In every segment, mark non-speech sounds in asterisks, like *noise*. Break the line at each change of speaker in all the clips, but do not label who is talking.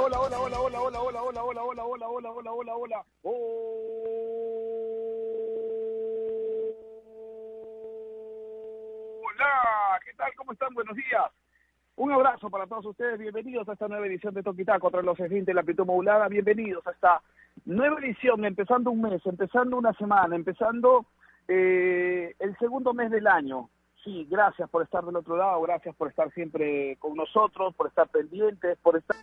hola, hola, hola, hola, hola, hola, hola, hola, hola, hola, hola, hola, hola, hola, hola, hola. ¿qué tal? ¿Cómo están? Buenos días. Un abrazo para todos ustedes. Bienvenidos a esta nueva edición de Toquita contra los agentes de la amplitud modulada. Bienvenidos a esta nueva edición, empezando un mes, empezando una semana, empezando eh, el segundo mes del año. Sí, gracias por estar del otro lado, gracias por estar siempre con nosotros, por estar pendientes, por estar...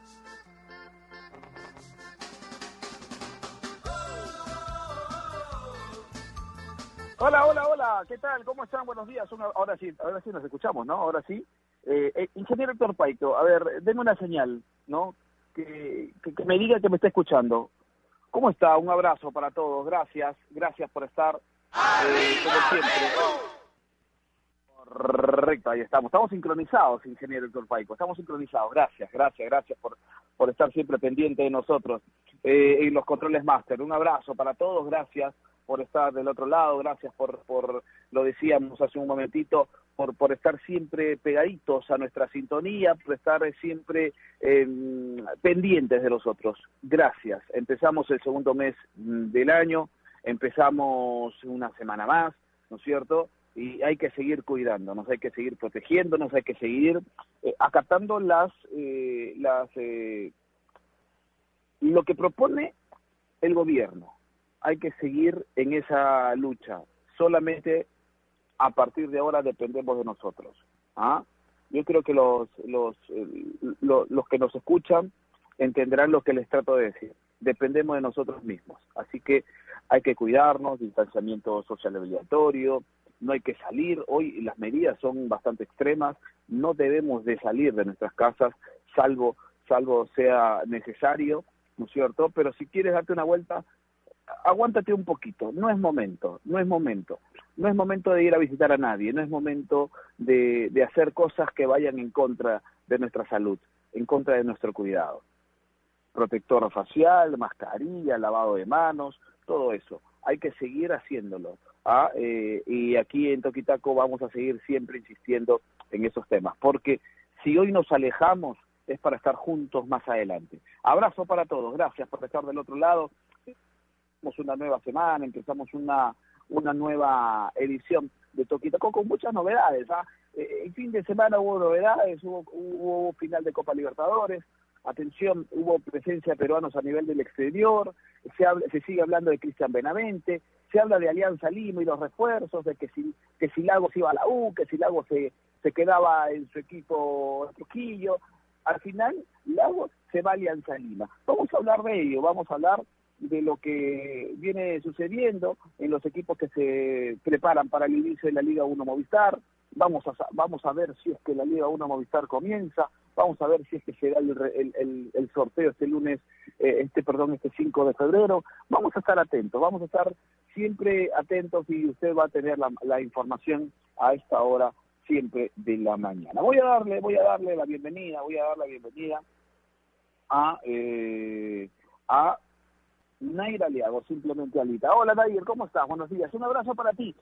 Hola, hola, hola, ¿qué tal? ¿Cómo están? Buenos días. Una- Ahora sí, ahora sí nos escuchamos, ¿no? Ahora sí. Eh, eh, ingeniero a ver, denme una señal, ¿no? Que, que, que me diga que me está escuchando. ¿Cómo está? Un abrazo para todos. Gracias, gracias por estar, eh, como siempre. Correcto, ahí estamos. Estamos sincronizados, ingeniero Héctor Paico. Estamos sincronizados. Gracias, gracias, gracias por, por estar siempre pendiente de nosotros eh, en los controles máster. Un abrazo para todos. Gracias por estar del otro lado. Gracias por, por lo decíamos hace un momentito, por, por estar siempre pegaditos a nuestra sintonía, por estar siempre eh, pendientes de nosotros. Gracias. Empezamos el segundo mes mm, del año. Empezamos una semana más, ¿no es cierto? y hay que seguir cuidándonos, hay que seguir protegiéndonos, hay que seguir eh, acatando las, eh, las eh, lo que propone el gobierno. Hay que seguir en esa lucha. Solamente a partir de ahora dependemos de nosotros. ¿ah? Yo creo que los, los, eh, lo- los que nos escuchan entenderán lo que les trato de decir. Dependemos de nosotros mismos. Así que hay que cuidarnos, distanciamiento social obligatorio, no hay que salir. Hoy las medidas son bastante extremas, no debemos de salir de nuestras casas, salvo, salvo sea necesario, ¿no es cierto? Pero si quieres darte una vuelta, aguántate un poquito, no es momento, no es momento. No es momento de ir a visitar a nadie, no es momento de, de hacer cosas que vayan en contra de nuestra salud, en contra de nuestro cuidado. Protector facial, mascarilla, lavado de manos, todo eso. Hay que seguir haciéndolo. ¿ah? Eh, y aquí en Toquitaco vamos a seguir siempre insistiendo en esos temas, porque si hoy nos alejamos es para estar juntos más adelante. Abrazo para todos, gracias por estar del otro lado. Una nueva semana, empezamos una, una nueva edición de Toquitaco con muchas novedades. ¿ah? Eh, el fin de semana hubo novedades, hubo, hubo final de Copa Libertadores, atención, hubo presencia de peruanos a nivel del exterior, se, habla- se sigue hablando de Cristian Benavente, se habla de Alianza Lima y los refuerzos, de que si, que si Lagos iba a la U, que si Lagos se, se quedaba en su equipo Trujillo. Al final, Lagos se va a Alianza Lima. Vamos a hablar de ello, vamos a hablar de lo que viene sucediendo en los equipos que se preparan para el inicio de la Liga 1 Movistar. Vamos a, vamos a ver si es que la Liga 1 Movistar comienza. Vamos a ver si es que se da el, el, el- el sorteo este lunes, eh, este perdón, este 5 de febrero. Vamos a estar atentos, vamos a estar siempre atentos y usted va a tener la, la información a esta hora siempre de la mañana. Voy a darle, voy a darle la bienvenida, voy a dar la bienvenida a eh, a Naira Liago, simplemente Alita. Hola Nair, ¿cómo estás? Buenos días. Un abrazo para ti.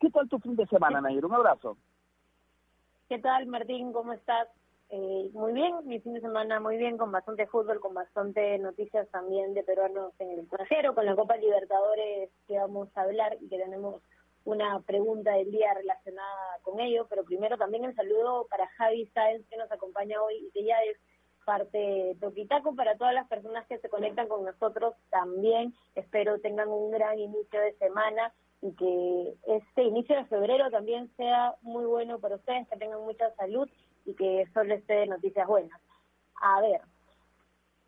¿Qué tal tu fin de semana, Nair? Un abrazo.
¿Qué tal, Martín? ¿Cómo estás? Eh, muy bien, mi fin de semana muy bien, con bastante fútbol, con bastante noticias también de peruanos en el extranjero, con la Copa Libertadores que vamos a hablar y que tenemos una pregunta del día relacionada con ello, pero primero también el saludo para Javi Sáenz que nos acompaña hoy y que ya es parte Toquitaco para todas las personas que se conectan con nosotros también. Espero tengan un gran inicio de semana y que este inicio de febrero también sea muy bueno para ustedes, que tengan mucha salud y que solo esté de noticias buenas. A ver,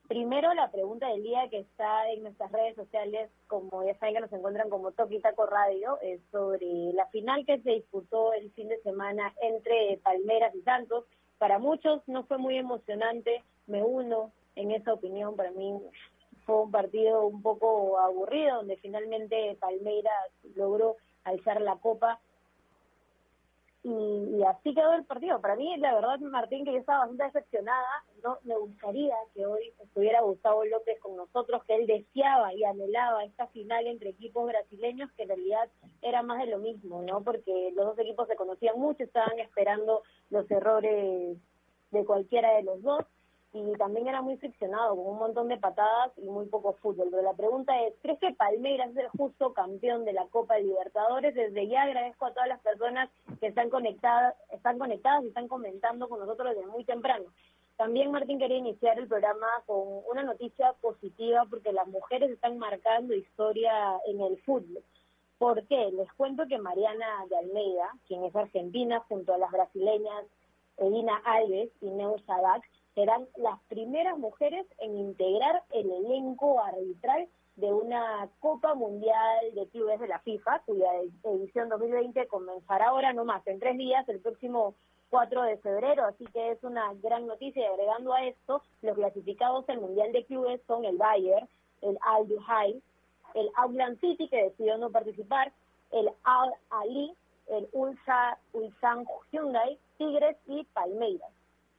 primero la pregunta del día que está en nuestras redes sociales, como ya saben que nos encuentran como Toki Taco Radio, es sobre la final que se disputó el fin de semana entre Palmeras y Santos. Para muchos no fue muy emocionante, me uno en esa opinión, para mí fue un partido un poco aburrido, donde finalmente Palmeiras logró alzar la copa y, y así quedó el partido. Para mí, la verdad, Martín, que yo estaba bastante decepcionada, no me gustaría que hoy estuviera Gustavo López con nosotros, que él deseaba y anhelaba esta final entre equipos brasileños, que en realidad era más de lo mismo, ¿no? Porque los dos equipos se conocían mucho, estaban esperando los errores de cualquiera de los dos y también era muy friccionado, con un montón de patadas y muy poco fútbol. Pero la pregunta es, ¿crees que Palmeiras es el justo campeón de la Copa Libertadores? Desde ya agradezco a todas las personas que están conectadas, están conectadas y están comentando con nosotros desde muy temprano. También Martín quería iniciar el programa con una noticia positiva porque las mujeres están marcando historia en el fútbol. ¿Por qué? Les cuento que Mariana de Almeida, quien es argentina, junto a las brasileñas Edina Alves y Neu Sadak, serán las primeras mujeres en integrar el elenco arbitral de una Copa Mundial de Clubes de la FIFA, cuya edición 2020 comenzará ahora nomás, en tres días, el próximo 4 de febrero, así que es una gran noticia. Y agregando a esto, los clasificados al Mundial de Clubes son el Bayern, el Al Duhai, el Auckland City, que decidió no participar, el Al Ali, el Ulsa, Ulsan Hyundai, Tigres y Palmeiras.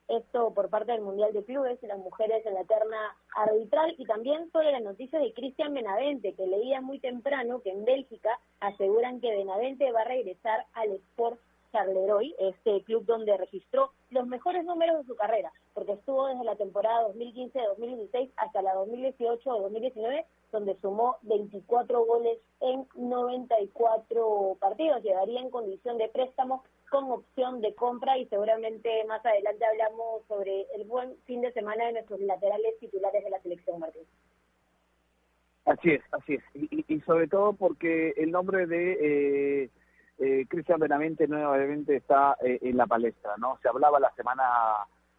Esto por parte del Mundial de Clubes y las mujeres en la terna arbitral. Y también sobre la noticia de Cristian Benavente que leía muy temprano que en Bélgica aseguran que Benavente va a regresar al Sport Charleroi, este club donde registró los mejores números de su carrera, porque estuvo desde la temporada 2015-2016 hasta la 2018-2019, donde sumó 24 goles en 94 partidos. Llegaría en condición de préstamo con opción de compra y seguramente más adelante hablamos sobre el buen fin de semana de nuestros laterales titulares de la selección, Martín.
Así es, así es. Y, sobre todo porque el nombre de eh, eh, Cristian Benavente nuevamente está eh, en la palestra, ¿no? Se hablaba la semana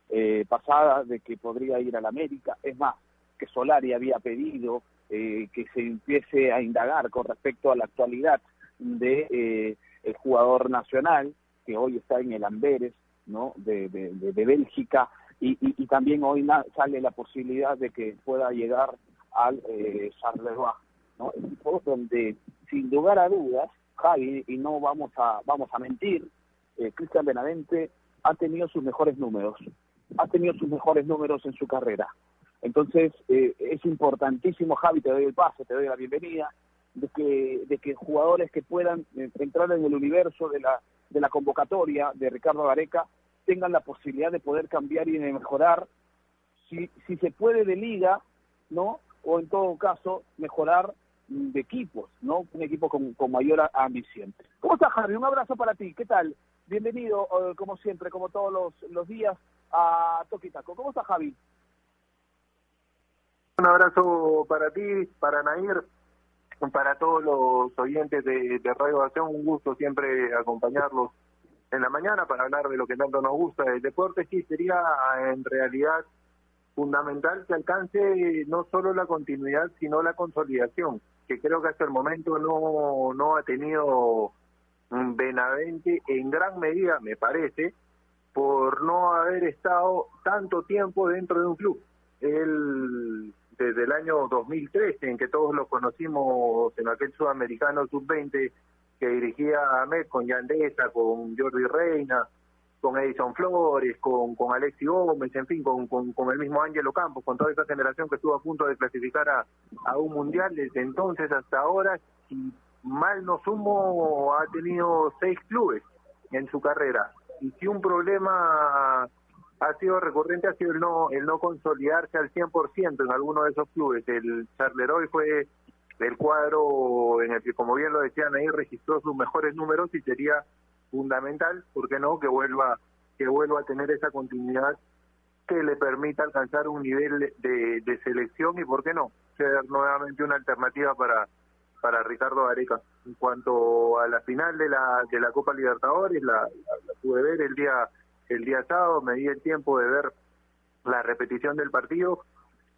eh, pasada de que podría ir a la América, es más, que Solari había pedido que se empiece a indagar con respecto a la actualidad de el jugador nacional, que hoy está en el Amberes, ¿no? De, de, Bélgica, y, y, también hoy sale la posibilidad de que pueda llegar al eh, Charleroi, ¿no? Equipo donde, sin lugar a dudas, Javi, y no vamos a, vamos a mentir, eh, Cristian Benavente ha tenido sus mejores números, ha tenido sus mejores números en su carrera. Entonces, eh, es importantísimo, Javi, te doy el paso, te doy la bienvenida, de que, de que jugadores que puedan eh, entrar en el universo de la, de la convocatoria de Ricardo Gareca tengan la posibilidad de poder cambiar y de mejorar, si, si se puede de liga, ¿no? O en todo caso, mejorar de equipos, ¿no? Un equipo con, mayor ambición. ¿Cómo estás, Harry? Un abrazo para ti. ¿Qué tal? Bienvenido, eh, como siempre, como todos los, los días, a Toquitaco. ¿Cómo estás, Javi?
Un abrazo para ti, para Nair, para todos los oyentes de, de Radio Acción, un gusto siempre acompañarlos en la mañana para hablar de lo que tanto nos gusta del deporte. Sí, sería en realidad fundamental que alcance no solo la continuidad, sino la consolidación, que creo que hasta el momento no, no ha tenido Benavente en gran medida, me parece, por no haber estado tanto tiempo dentro de un club. Él desde el año 2013, en que todos lo conocimos en aquel sudamericano sub-20 que dirigía Ahmed con Yandesa, con Jordi Reina, con Edison Flores, con, con Alexi Gómez, en fin, con, con, el mismo Ángelo Campos, con toda esa generación que estuvo a punto de clasificar a, a un mundial desde entonces hasta ahora, si mal no sumo, ha tenido seis clubes en su carrera. Y si un problema ha sido recurrente, ha sido el no, el no consolidarse al 100% en alguno de esos clubes. El Charleroi fue el cuadro en el que, como bien lo decían ahí, registró sus mejores números y sería fundamental, ¿por qué no?, que vuelva, que vuelva a tener esa continuidad que le permita alcanzar un nivel de, de selección y, ¿por qué no?, ser nuevamente una alternativa para para Ricardo Areca. En cuanto a la final de la de la Copa Libertadores, la, la pude ver el día el día sábado, me di el tiempo de ver la repetición del partido.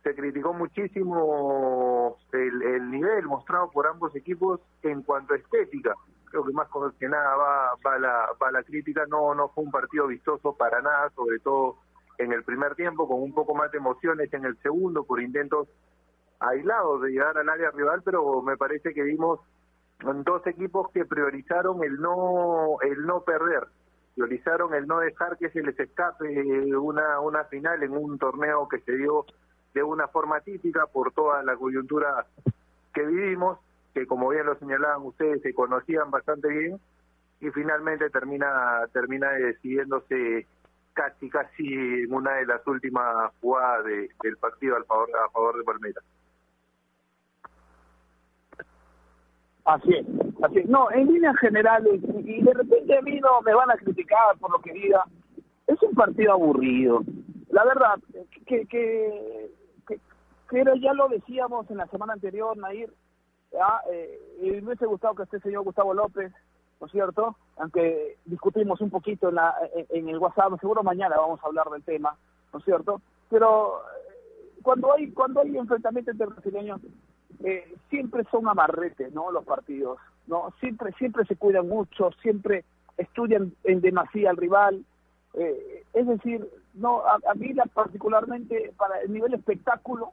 Se criticó muchísimo el, el nivel mostrado por ambos equipos en cuanto a estética. Creo que más que nada va, va, la, va la crítica. No, no fue un partido vistoso para nada, sobre todo en el primer tiempo, con un poco más de emociones en el segundo, por intentos aislados de llegar al área rival, pero me parece que vimos dos equipos que priorizaron el no el no perder priorizaron el no dejar que se les escape una, una final en un torneo que se dio de una forma típica por toda la coyuntura que vivimos, que como bien lo señalaban ustedes, se conocían bastante bien, y finalmente termina, termina decidiéndose casi, casi en una de las últimas jugadas del partido al favor, a favor de Palmeiras.
Así es, así. No, en líneas generales, y de repente a mí no me van a criticar por lo que diga, es un partido aburrido. La verdad, que, que, que, ya lo decíamos en la semana anterior, Nair, ¿ya? Eh, y me hubiese gustado que este señor Gustavo López, ¿no es cierto? Aunque discutimos un poquito en, la, en, el WhatsApp, seguro mañana vamos a hablar del tema, ¿no es cierto? Pero eh, cuando hay cuando hay enfrentamientos entre brasileños, eh, siempre son amarretes, ¿no? Los partidos, ¿no? Siempre, siempre se cuidan mucho, siempre estudian en demasía al rival. Eh, es decir, no, a, mí particularmente para el nivel espectáculo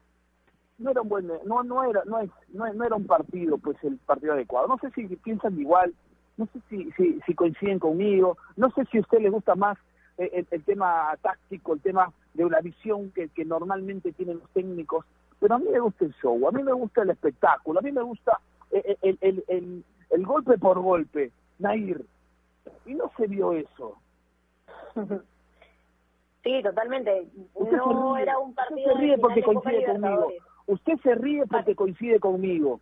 no era un buen, no, no era, no es, no, era un partido, pues el partido adecuado. No sé si piensan igual, no sé si, si, si coinciden conmigo, no sé si a usted le gusta más eh, el, tema táctico, el tema de una visión que, que normalmente tienen los técnicos pero a mí me gusta el show, a mí me gusta el espectáculo, a mí me gusta eh, eh, el, el, el, golpe por golpe, Nair. Y no se vio eso. *laughs*
Sí, totalmente. no era un partido.
Se ríe porque coincide conmigo. Usted se ríe porque coincide conmigo.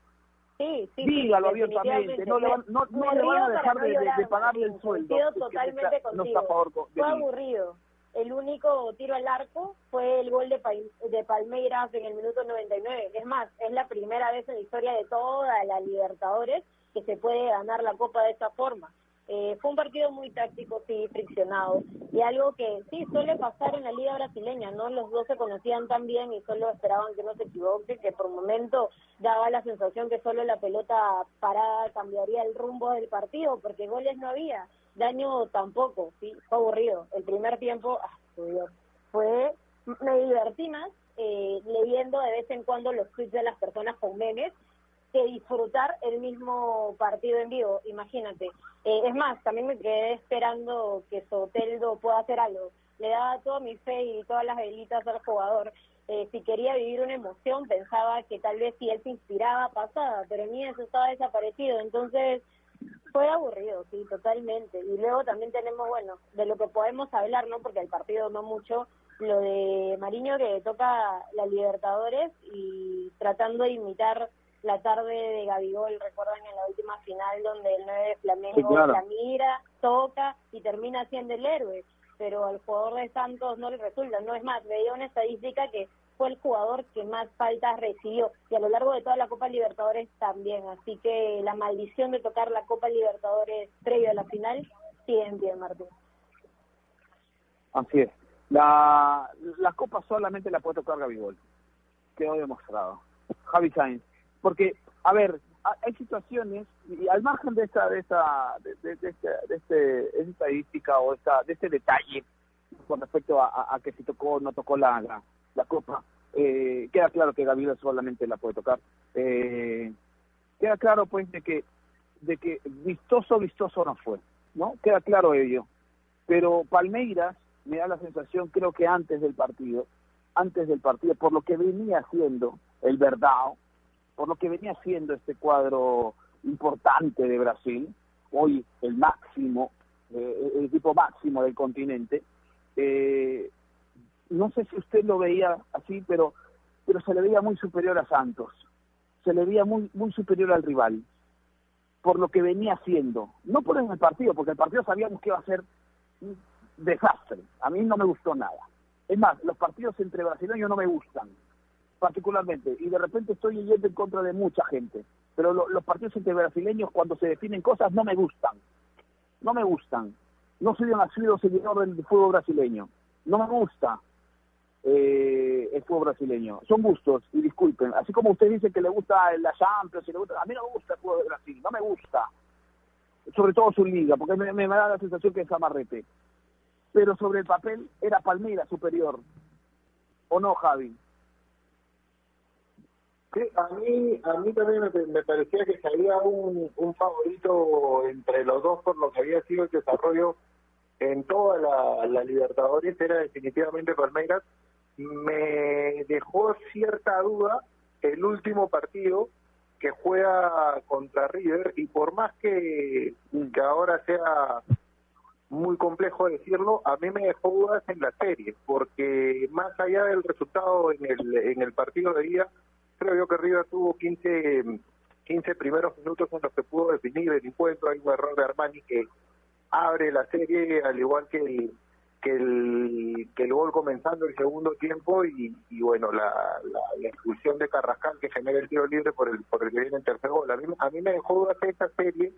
Sí, sí,
Dígalo abiertamente. No le van, no, no le van a dejar de, de, pagarle el sueldo.
totalmente contigo. Fue aburrido. El único tiro al arco fue el gol de, de Palmeiras en el minuto 99. Es más, es la primera vez en la historia de toda la Libertadores que se puede ganar la Copa de esta forma. Eh, fue un partido muy táctico, sí, friccionado, y algo que sí suele pasar en la liga brasileña, ¿no? Los dos se conocían tan bien y solo esperaban que no se equivoque, que por momento daba la sensación que solo la pelota parada cambiaría el rumbo del partido, porque goles no había daño tampoco, sí, fue aburrido. El primer tiempo, ah, fue, me divertí más eh, leyendo de vez en cuando los tweets de las personas con memes que disfrutar el mismo partido en vivo, imagínate. Eh, es más, también me quedé esperando que Soteldo pueda hacer algo. Le daba toda mi fe y todas las velitas al jugador. Eh, si quería vivir una emoción, pensaba que tal vez si él se inspiraba pasada, pero ni eso estaba desaparecido. Entonces, fue aburrido, sí, totalmente. Y luego también tenemos, bueno, de lo que podemos hablar, ¿no? Porque el partido no mucho, lo de Mariño que toca la Libertadores y tratando de imitar la tarde de Gabigol, recuerdan en la última final donde el 9 de Flamengo la mira, toca y termina siendo el héroe, pero al jugador de Santos no le resulta, no es más, veía una estadística que fue el jugador que más faltas recibió y a lo largo de toda la Copa Libertadores también. Así que la maldición de tocar la Copa Libertadores previo a la final sigue en pie, Martín.
Así es. La, la Copa solamente la puede tocar Gabigol. Quedó demostrado. Javi Sainz. Porque, a ver, hay situaciones, y al margen de esta, de esta, de, de, este, de, este, estadística o esta, de este detalle con respecto a, a, que si tocó o no tocó la, la Copa. Eh, queda claro que Gabriel solamente la puede tocar. Eh, queda claro pues de que de que vistoso vistoso no fue, ¿no? Queda claro ello. Pero Palmeiras me da la sensación, creo que antes del partido, antes del partido, por lo que venía haciendo el Verdao, por lo que venía haciendo este cuadro importante de Brasil, hoy el máximo, eh, el equipo máximo del continente, eh, no sé si usted lo veía así, pero, pero se le veía muy superior a Santos, se le veía muy, muy superior al rival, por lo que venía haciendo, no por el partido, porque el partido sabíamos que iba a ser un desastre, a mí no me gustó nada. Es más, los partidos entre brasileños no me gustan, particularmente, y de repente estoy yendo en contra de mucha gente, pero los partidos entre brasileños cuando se definen cosas no me gustan, no me gustan. No soy un asiduo seguidor del fútbol brasileño, no me gusta, eh, el fútbol brasileño. Son gustos, y disculpen. Así como usted dice que le gusta la Champions, y le gusta, a mí no me gusta el fútbol de Brasil, no me gusta. Sobre todo su liga, porque me, me da la sensación que es amarrete. Pero sobre el papel era Palmira superior. ¿O no, Javi?
Sí, a mí, a mí también me, parecía que salía un, un favorito entre los dos por lo que había sido el desarrollo en toda la, la Libertadores, era definitivamente Palmeiras, me dejó cierta duda el último partido que juega contra River y por más que, que ahora sea muy complejo decirlo, a mí me dejó dudas en la serie, porque más allá del resultado en el, en el partido de día, creo yo que River tuvo 15, 15 primeros minutos en los que pudo definir el encuentro, hay un error de Armani que abre la serie, al igual que el, que el, que el gol comenzando el segundo tiempo y, bueno, la, la, expulsión de Carrascal que genera el tiro libre por el, por el que viene el tercer gol. A mí, a mí me dejó dudas esta serie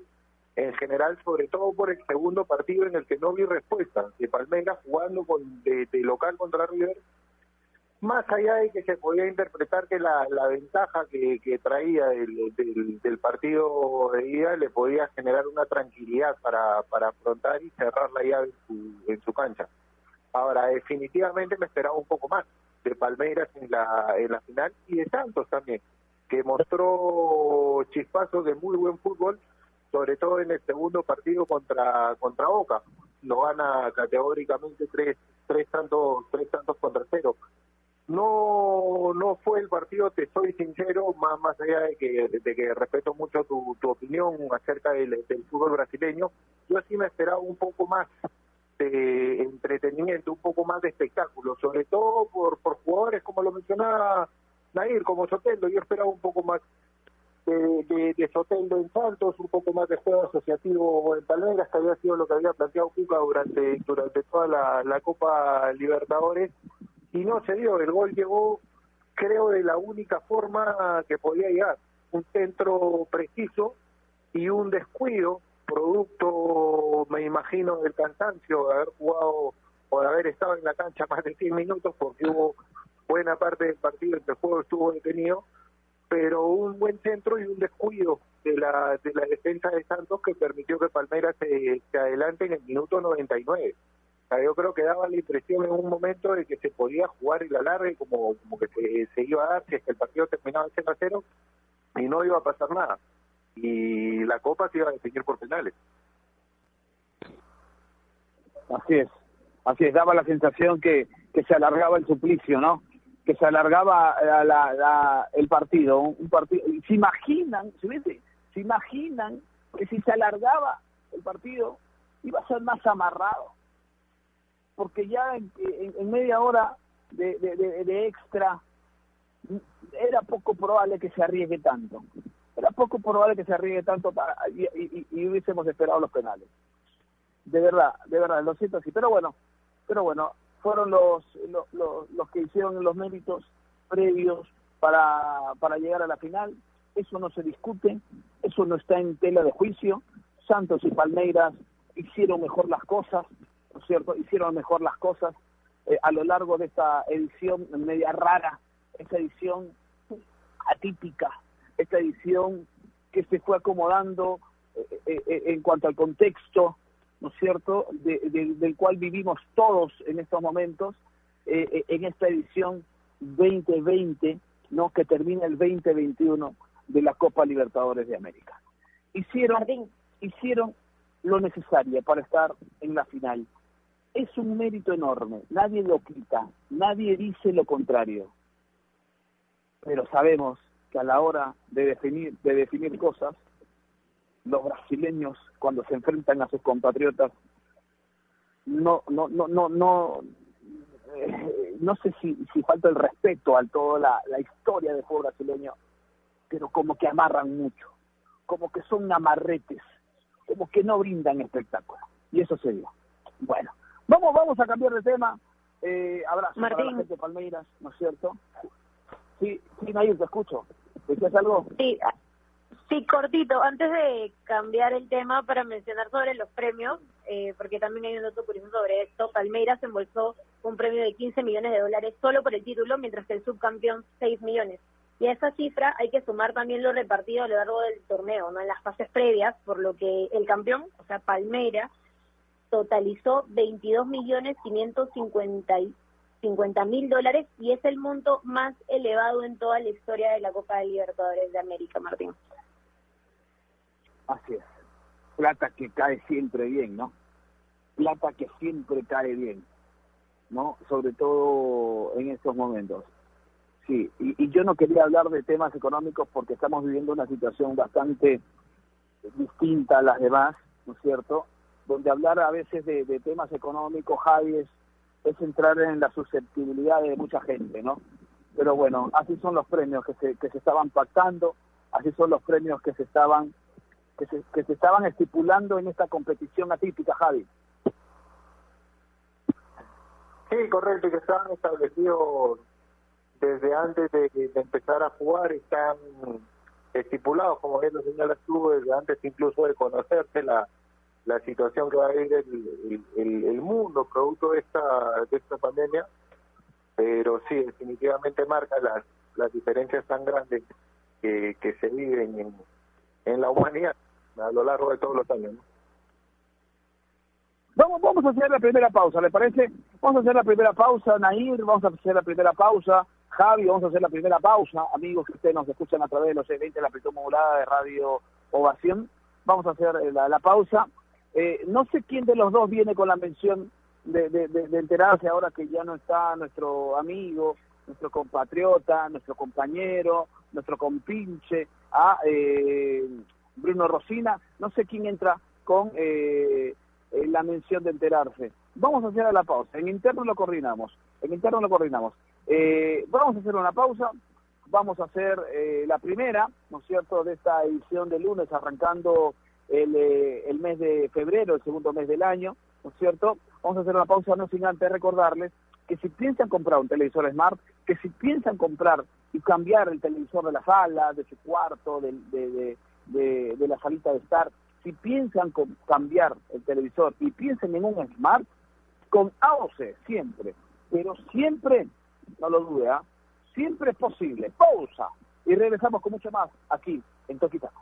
en general, sobre todo por el segundo partido en el que no vi respuesta de Palmeiras jugando con, de, local contra River, más allá de que se podía interpretar que la, la ventaja que, que traía del, del, partido de ida le podía generar una tranquilidad para, para afrontar y cerrar la llave en su, en su cancha. Ahora, definitivamente me esperaba un poco más de Palmeiras en la, en la final y de Santos también, que mostró chispazos de muy buen fútbol sobre todo en el segundo partido contra contra Boca. Lo gana categóricamente tres tres tantos tres tantos contra cero. No no fue el partido, te soy sincero, más más allá de que de que respeto mucho tu, tu opinión acerca del, fútbol brasileño, yo sí me esperaba un poco más de entretenimiento, un poco más de espectáculo, sobre todo por, por jugadores como lo mencionaba Nair, como Sotelo, yo esperaba un poco más de, de, de Soteldo en Santos, un poco más de juego asociativo en Palmeiras, que había sido lo que había planteado Cuca durante, durante toda la, la Copa Libertadores, y no se dio, el gol llegó creo de la única forma que podía llegar, un centro preciso y un descuido, producto, me imagino, del cansancio de haber jugado o de haber estado en la cancha más de 100 minutos, porque hubo buena parte del partido en que el juego estuvo detenido, pero un buen centro y un descuido de la de la defensa de Santos que permitió que Palmeiras se, se adelante en el minuto 99. Yo creo que daba la impresión en un momento de que se podía jugar y la larga como, como que se, se iba a dar si es que el partido terminaba 0 a 0 y no iba a pasar nada. Y la Copa se iba a definir por penales.
Así es, así es, daba la sensación que, que se alargaba el suplicio, ¿no? que se alargaba eh, la, el partido, un partido, se imaginan, se imaginan que si se alargaba el partido iba a ser más amarrado, porque ya en, en, media hora de, de, extra era poco probable que se arriesgue tanto, era poco probable que se arriesgue tanto para, y, y, hubiésemos esperado los penales. De verdad, de verdad, lo siento así, pero bueno, pero bueno, fueron los, los, los, que hicieron los méritos previos para, para llegar a la final. Eso no se discute, eso no está en tela de juicio. Santos y Palmeiras hicieron mejor las cosas, ¿no es cierto? Hicieron mejor las cosas eh, a lo largo de esta edición media rara, esta edición atípica, esta edición que se fue acomodando eh, eh, en cuanto al contexto, ¿no es cierto?, del cual vivimos todos en estos momentos, en esta edición 2020, ¿no?, que termina el 2021 de la Copa Libertadores de América. Hicieron, hicieron lo necesario para estar en la final. Es un mérito enorme, nadie lo quita, nadie dice lo contrario. Pero sabemos que a la hora de definir, de definir cosas, los brasileños cuando se enfrentan a sus compatriotas no no no no no eh, no sé si, si falta el respeto a toda la, la historia del fútbol brasileño pero como que amarran mucho como que son amarretes como que no brindan espectáculo. Y eso se dio. Bueno vamos vamos a cambiar de tema eh, abrazo
Martín.
para la gente de Palmeiras ¿no es cierto? sí sí Nair te escucho ¿decías algo?
sí Sí, cortito. Antes de cambiar el tema para mencionar sobre los premios, eh, porque también hay un dato curioso sobre esto, Palmeiras embolsó un premio de 15 millones de dólares solo por el título, mientras que el subcampeón 6 millones. Y a esa cifra hay que sumar también lo repartido a lo largo del torneo, no en las fases previas, por lo que el campeón, o sea, Palmeiras, totalizó 22 millones 550 mil dólares y es el monto más elevado en toda la historia de la Copa de Libertadores de América, Martín.
Así es. Plata que cae siempre bien, ¿no? Plata que siempre cae bien, ¿no? Sobre todo en estos momentos. Sí, y, yo no quería hablar de temas económicos porque estamos viviendo una situación bastante distinta a las demás, ¿no es cierto? Donde hablar a veces de, temas económicos, Javi, es, entrar en la susceptibilidad de mucha gente, ¿no? Pero bueno, así son los premios que se, que se estaban pactando, así son los premios que se estaban que se, que se estaban estipulando en esta competición atípica, Javi.
Sí, correcto, que estaban establecidos desde antes de, empezar a jugar, están estipulados, como bien lo señalas tú, desde antes incluso de conocerse la, la situación que va a vivir el, el, mundo producto de esta, de esta pandemia, pero sí, definitivamente marca las, las diferencias tan grandes que, que se viven en, en la humanidad a lo largo de todos los años.
Vamos, vamos a hacer la primera pausa, ¿le parece? Vamos a hacer la primera pausa, Nair, vamos a hacer la primera pausa, Javi, vamos a hacer la primera pausa, amigos que ustedes nos escuchan a través de los eventos de la amplitud modulada de Radio Ovación, vamos a hacer eh, la, pausa. Eh, no sé quién de los dos viene con la mención de, de, enterarse ahora que ya no está nuestro amigo, nuestro compatriota, nuestro compañero, nuestro compinche, a eh, Bruno Rosina, no sé quién entra con eh, eh, la mención de enterarse. Vamos a hacer la pausa, en interno lo coordinamos, en interno lo coordinamos. Eh, vamos a hacer una pausa, vamos a hacer la primera, ¿no es cierto?, de esta edición de lunes, arrancando el, el mes de febrero, el segundo mes del año, ¿no es cierto? Vamos a hacer una pausa, no sin antes recordarles que si piensan comprar un televisor smart, que si piensan comprar y cambiar el televisor de la sala, de su cuarto, de, de de, de la salita de estar, si piensan cambiar el televisor y piensen en un Smart, con AOC siempre, pero siempre, no lo dude, ¿ah? siempre es posible. Pausa y regresamos con mucho más aquí en Toquitaco.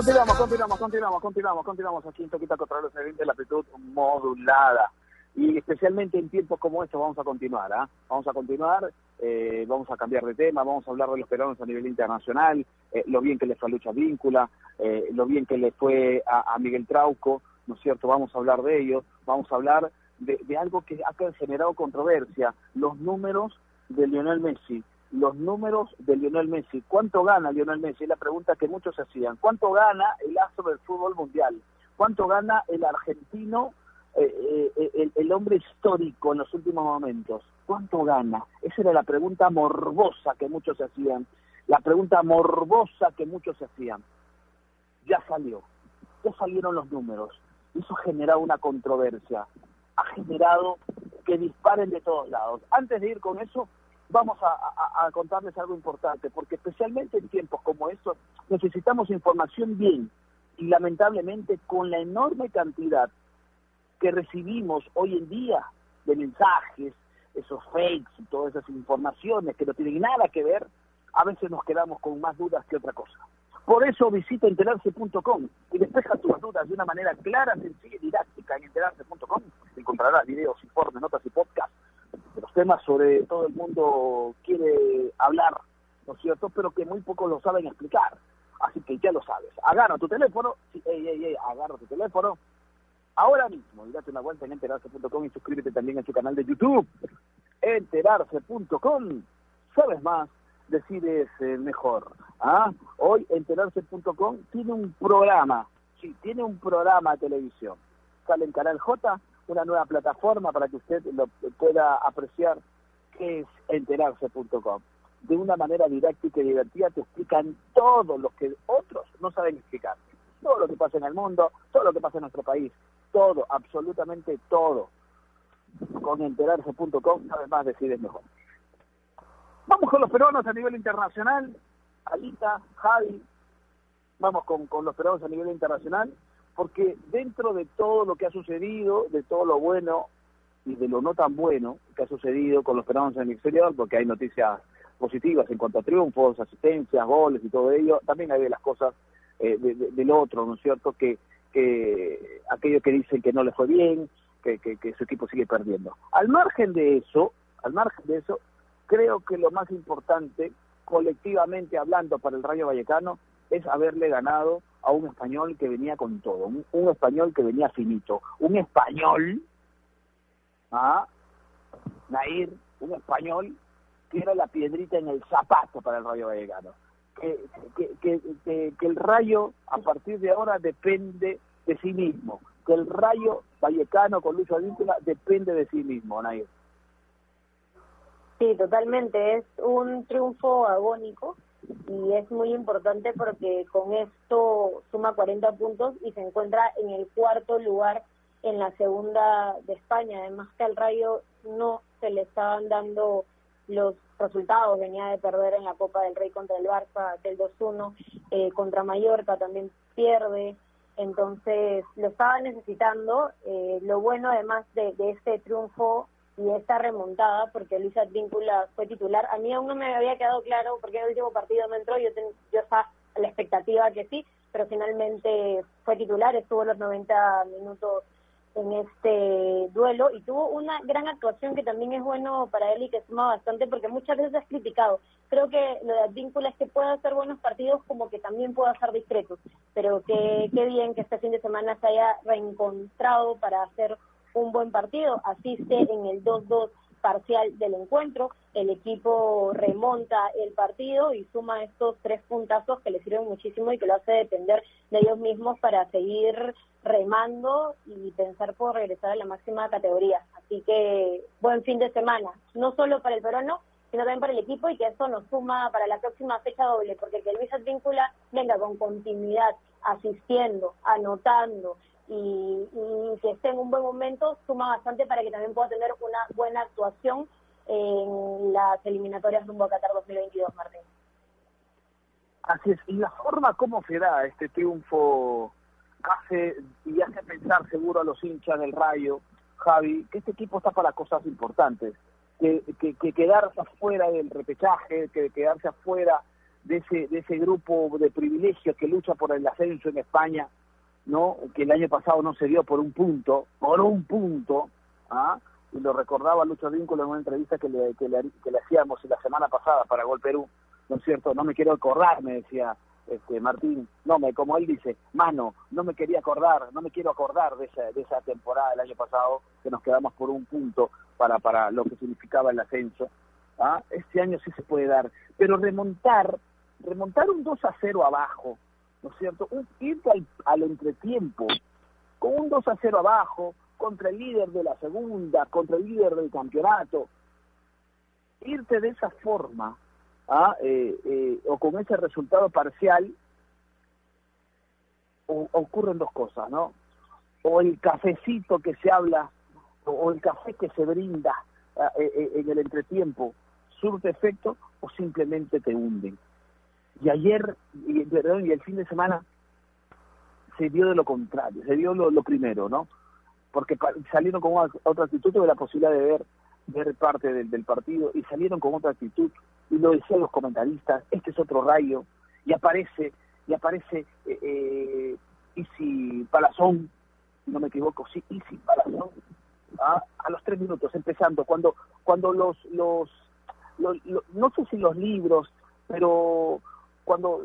Continuamos, continuamos, continuamos, continuamos, continuamos aquí en Toquita contra los de la actitud modulada. Y especialmente en tiempos como estos vamos a continuar, ¿ah? Vamos a continuar, eh, vamos a cambiar de tema, vamos a hablar de los peruanos a nivel internacional, eh, lo bien que le fue a Lucha Víncula, eh, lo bien que le fue a, Miguel Trauco, ¿no es cierto? Vamos a hablar de ello, vamos a hablar de, de algo que ha generado controversia, los números de Lionel Messi los números de Lionel Messi. ¿Cuánto gana Lionel Messi? Es la pregunta que muchos hacían. ¿Cuánto gana el astro del fútbol mundial? ¿Cuánto gana el argentino, eh, eh, el, hombre histórico en los últimos momentos? ¿Cuánto gana? Esa era la pregunta morbosa que muchos hacían. La pregunta morbosa que muchos hacían. Ya salió. Ya salieron los números. Eso ha generado una controversia. Ha generado que disparen de todos lados. Antes de ir con eso, vamos a, contarles algo importante, porque especialmente en tiempos como estos necesitamos información bien y lamentablemente con la enorme cantidad que recibimos hoy en día de mensajes, esos fakes y todas esas informaciones que no tienen nada que ver, a veces nos quedamos con más dudas que otra cosa. Por eso visita enterarse.com y despeja tus dudas de una manera clara, sencilla y didáctica en enterarse.com. Encontrarás videos, informes, notas y podcasts los temas sobre todo el mundo quiere hablar, ¿no es cierto? Pero que muy pocos lo saben explicar. Así que ya lo sabes. Agarra tu teléfono, ey, ey, ey, agarra tu teléfono, ahora mismo y date una vuelta en enterarse.com y suscríbete también a su canal de YouTube, enterarse.com. ¿Sabes más? Decides eh, mejor. ¿Ah? Hoy enterarse.com tiene un programa, sí, tiene un programa de televisión. Sale en Canal J, una nueva plataforma para que usted lo pueda apreciar, que es enterarse.com. De una manera didáctica y divertida te explican todo lo que otros no saben explicar. Todo lo que pasa en el mundo, todo lo que pasa en nuestro país, todo, absolutamente todo. Con enterarse.com, además decides mejor. Vamos con los peruanos a nivel internacional. Alita, Javi, vamos con, con los peruanos a nivel internacional, porque dentro de todo lo que ha sucedido, de todo lo bueno y de lo no tan bueno que ha sucedido con los peruanos en el exterior, porque hay noticias positivas en cuanto a triunfos, asistencias, goles y todo ello, también hay de las cosas eh, del otro, ¿no es cierto?, que, que aquellos que dicen que no le fue bien, que, que, que su equipo sigue perdiendo. Al margen de eso, al margen de eso, creo que lo más importante, colectivamente hablando para el Rayo Vallecano, es haberle ganado a un español que venía con todo, un, español que venía finito, un español, ¿ah? Nair, un español que era la piedrita en el zapato para el Rayo Vallecano. Que, que, que, que, el Rayo a partir de ahora depende de sí mismo, que el Rayo Vallecano con Lucho Advíncula depende de sí mismo, Nair.
Sí, totalmente. Es un triunfo agónico y es muy importante porque con esto suma 40 puntos y se encuentra en el cuarto lugar en la segunda de España. Además que al Rayo no se le estaban dando los resultados, venía de perder en la Copa del Rey contra el Barça del 2-1, eh, contra Mallorca también pierde, entonces lo estaba necesitando. Eh, lo bueno además de, de este triunfo y esta remontada, porque Luis Advíncula fue titular. A mí aún no me había quedado claro porque el último partido no entró, yo, ten, yo estaba la expectativa que sí, pero finalmente fue titular, estuvo los 90 minutos en este duelo y tuvo una gran actuación que también es bueno para él y que suma bastante porque muchas veces has criticado. Creo que lo de Advíncula es que puede hacer buenos partidos como que también puede hacer discretos, pero que qué bien que este fin de semana se haya reencontrado para hacer un buen partido, asiste en el 2-2 parcial del encuentro, el equipo remonta el partido y suma estos tres puntazos que le sirven muchísimo y que lo hace depender de ellos mismos para seguir remando y pensar por regresar a la máxima categoría. Así que buen fin de semana, no solo para el peruano, sino también para el equipo y que eso nos suma para la próxima fecha doble, porque que Luis Advíncula venga con continuidad, asistiendo, anotando, y, y, que esté en un buen momento suma bastante para que también pueda tener una buena actuación en las eliminatorias rumbo a Qatar 2022, Martín.
Así es, y la forma como se da este triunfo hace y hace pensar seguro a los hinchas del Rayo, Javi, que este equipo está para cosas importantes, que, que, que quedarse afuera del repechaje, que quedarse afuera de ese, de ese grupo de privilegios que lucha por el ascenso en España, ¿no? que el año pasado no se dio por un punto, por un punto, ¿ah? y lo recordaba Lucho Vínculo en una entrevista que le, que le, hacíamos la semana pasada para Gol Perú, ¿no es cierto? No me quiero acordar, me decía este Martín, no me, como él dice, mano, no me quería acordar, no me quiero acordar de esa, de esa temporada del año pasado, que nos quedamos por un punto para, para lo que significaba el ascenso. ¿ah? Este año sí se puede dar, pero remontar, remontar un 2 a 0 abajo, ¿no es cierto? Irte al, al entretiempo con un 2 a 0 abajo, contra el líder de la segunda, contra el líder del campeonato, irte de esa forma, ¿ah? eh, eh, o con ese resultado parcial, o, ocurren dos cosas, ¿no? O el cafecito que se habla, o, el café que se brinda eh, en el entretiempo, surte efecto, o simplemente te hunden. Y ayer, y, perdón, y el fin de semana, se dio de lo contrario, se dio lo, primero, ¿no? Porque salieron con otra actitud, tuve la posibilidad de ver, ver parte del, del partido, y salieron con otra actitud, y lo decían los comentaristas, este es otro rayo, y aparece, y aparece eh, eh, Isi Palazón, no me equivoco, sí, Isi Palazón, ¿ah? a los tres minutos, empezando, cuando, cuando los, los, los, los, no sé si los libros, pero cuando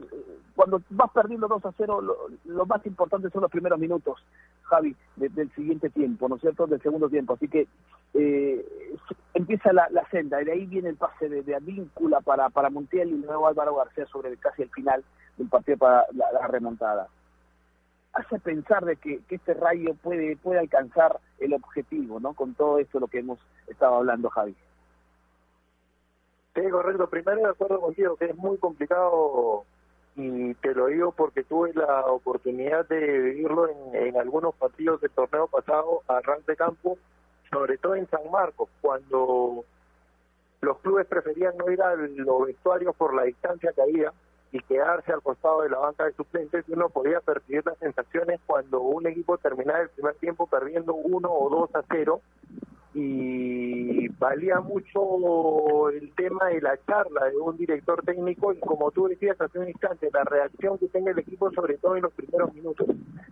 cuando vas perdiendo 2 a 0, lo, más importante son los primeros minutos, Javi, del siguiente tiempo, ¿no es cierto? Del segundo tiempo. Así que eh, empieza la, senda, y de ahí viene el pase de, de Advíncula para, para Montiel y luego Álvaro García sobre casi el final del partido para la, remontada. Hace pensar de que, que, este rayo puede, puede alcanzar el objetivo, ¿no? Con todo esto lo que hemos estado hablando, Javi.
Sí, correcto. Primero de acuerdo contigo que es muy complicado y te lo digo porque tuve la oportunidad de vivirlo en, algunos partidos del torneo pasado a ras de campo, sobre todo en San Marcos, cuando los clubes preferían no ir a los vestuarios por la distancia que había y quedarse al costado de la banca de suplentes, uno podía percibir las sensaciones cuando un equipo terminaba el primer tiempo perdiendo uno o dos a cero y valía mucho el tema de la charla de un director técnico y como tú decías hace un instante, la reacción que tenga el equipo sobre todo en los primeros minutos.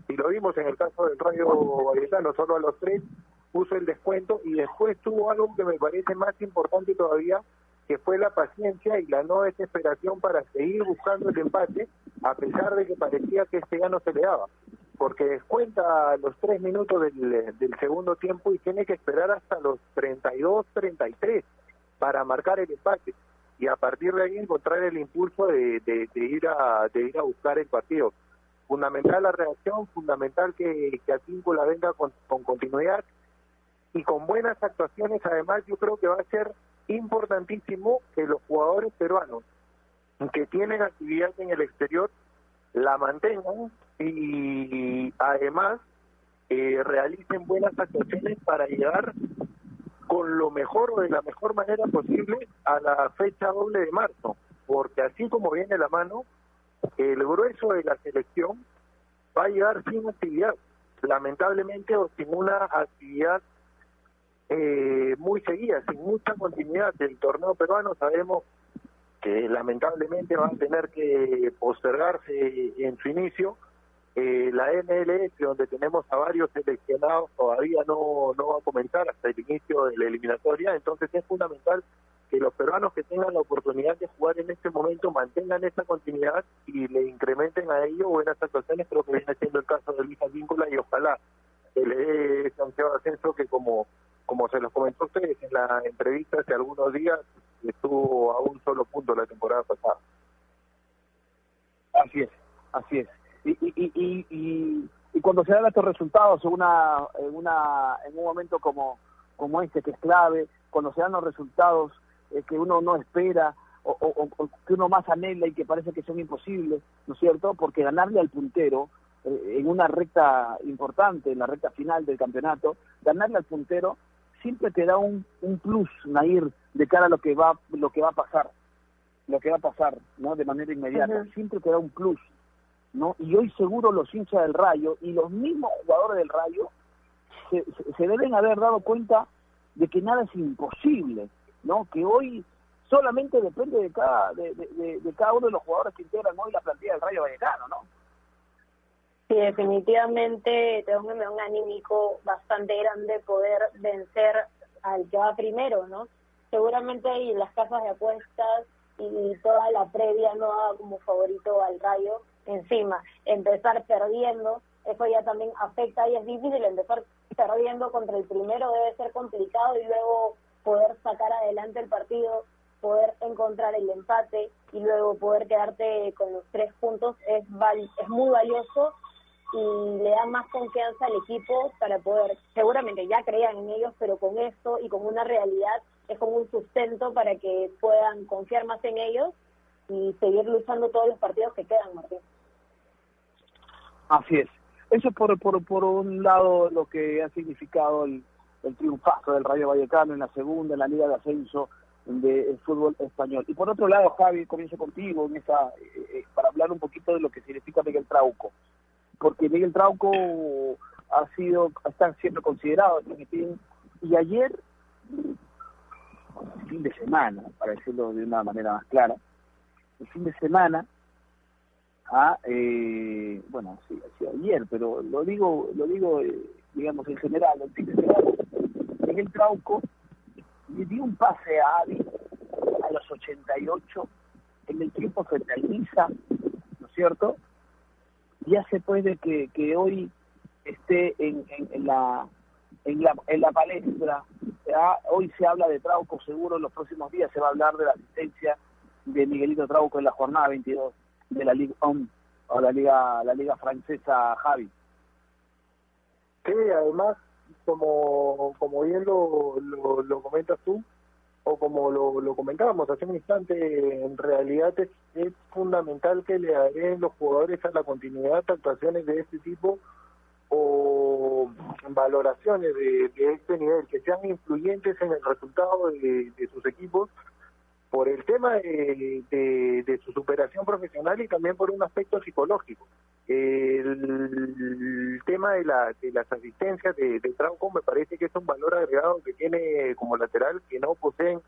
Y lo vimos en el caso del Rayo Vallecano, solo a los tres puso el descuento y después tuvo algo que me parece más importante todavía, que fue la paciencia y la no desesperación para seguir buscando el empate, a pesar de que parecía que este ya no se le daba porque descuenta los tres minutos del, del segundo tiempo y tiene que esperar hasta los 32, 33 para marcar el empate y a partir de ahí encontrar el impulso de, de, ir a de ir a buscar el partido. Fundamental la reacción, fundamental que, que la venga con, con continuidad y con buenas actuaciones. Además, yo creo que va a ser importantísimo que los jugadores peruanos que tienen actividad en el exterior la mantengan y además eh, realicen buenas actuaciones para llegar con lo mejor o de la mejor manera posible a la fecha doble de marzo, porque así como viene la mano, el grueso de la selección va a llegar sin actividad, lamentablemente o sin una actividad eh, muy seguida, sin mucha continuidad del torneo peruano. Sabemos que lamentablemente van a tener que postergarse en su inicio. Eh, la MLS, donde tenemos a varios seleccionados, todavía no, no va a comenzar hasta el inicio de la eliminatoria, entonces es fundamental que los peruanos que tengan la oportunidad de jugar en este momento mantengan esa continuidad y le incrementen a ello buenas actuaciones, creo que viene siendo el caso de Luis Víncula y ojalá que le dé ese ascenso que como como se los comentó a ustedes en la entrevista hace algunos días, estuvo a un solo punto la temporada pasada.
Así es, así es. Y, y, y, y, y cuando se dan estos resultados en, una, en, una, en un momento como, como este, que es clave, cuando se dan los resultados eh, que uno no espera o, o, que uno más anhela y que parece que son imposibles, ¿no es cierto? Porque ganarle al puntero eh, en una recta importante, en la recta final del campeonato, ganarle al puntero siempre te da un, un plus, Nair, de cara a lo que va lo que va a pasar, lo que va a pasar, ¿no? De manera inmediata, siempre te da un plus, ¿no? Y hoy seguro los hinchas del Rayo y los mismos jugadores del Rayo se, se deben haber dado cuenta de que nada es imposible, ¿no? Que hoy solamente depende de cada de, de, de cada uno de los jugadores que integran hoy la plantilla del Rayo Vallecano, ¿no?
Sí, definitivamente tengo un, un anímico bastante grande poder vencer al que va primero, ¿no? Seguramente y las casas de apuestas y toda la previa no haga como favorito al Rayo. Encima, empezar perdiendo, eso ya también afecta y es difícil empezar perdiendo contra el primero debe ser complicado y luego poder sacar adelante el partido, poder encontrar el empate y luego poder quedarte con los tres puntos es, es muy valioso y le da más confianza al equipo para poder, seguramente ya creían en ellos, pero con esto y con una realidad es como un sustento para que puedan confiar más en ellos y seguir luchando todos los partidos que quedan, Martín.
Así es. Eso es por, por, por un lado lo que ha significado el, el triunfazo del Rayo Vallecano en la segunda, en la Liga de Ascenso del fútbol español. Y por otro lado, Javi, comienzo contigo en esa, eh, eh, para hablar un poquito de lo que significa Miguel Trauco porque Miguel Trauco ha sido, está siempre considerado y ayer, fin de semana, para decirlo de una manera más clara, el fin de semana, ah, eh, bueno, sí, ayer, pero lo digo, lo digo, eh, digamos, en general, el fin de semana, Miguel Trauco le dio un pase a Avi a los 88 el equipo se realiza, ¿no es cierto? Ya se puede que, que hoy esté en, en, la en la, en la palestra. hoy se habla de Trauco, seguro en los próximos días se va a hablar de la asistencia de Miguelito Trauco en la jornada 22 de la Liga o la Liga la Liga francesa Javi.
Sí, además, como, como bien lo, lo, comentas tú, o como lo, lo, comentábamos hace un instante, en realidad es, fundamental que le agreguen los jugadores a la continuidad actuaciones de este tipo o valoraciones de, de este nivel, que sean influyentes en el resultado de, de sus equipos por el tema de, de, su superación profesional y también por un aspecto psicológico. El, tema de, la, de las asistencias de, de Trauco me parece que es un valor agregado que tiene como lateral que no poseen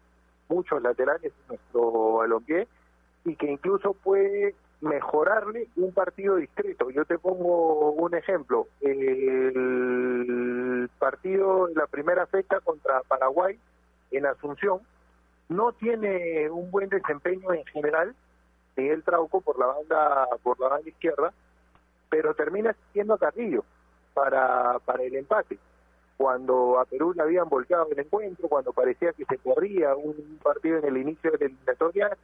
muchos laterales en nuestro balompié y que incluso puede mejorarle un partido discreto. Yo te pongo un ejemplo. El partido, la primera fecha contra Paraguay en Asunción, no tiene un buen desempeño en general, Miguel Trauco por la banda, por la banda izquierda, pero termina siendo a Carrillo para, para el empate. Cuando a Perú le habían volcado el encuentro, cuando parecía que se corría un partido en el inicio de la eliminatoria,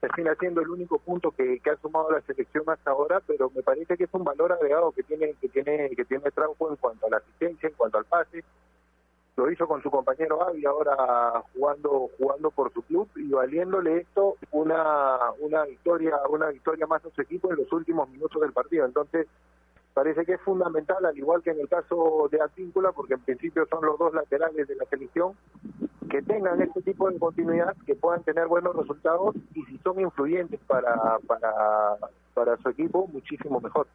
termina siendo el único punto que, que, ha sumado la selección hasta ahora, pero me parece que es un valor agregado que tiene que tiene que tiene Trauco en cuanto a la asistencia, en cuanto al pase, lo hizo con su compañero Avi ahora jugando jugando por su club y valiéndole esto una una victoria una victoria más a su equipo en los últimos minutos del partido. Entonces parece que es fundamental al igual que en el caso de Atíncula porque en principio son los dos laterales de la selección que tengan este tipo de continuidad que puedan tener buenos resultados y si son influyentes para para para su equipo muchísimo mejor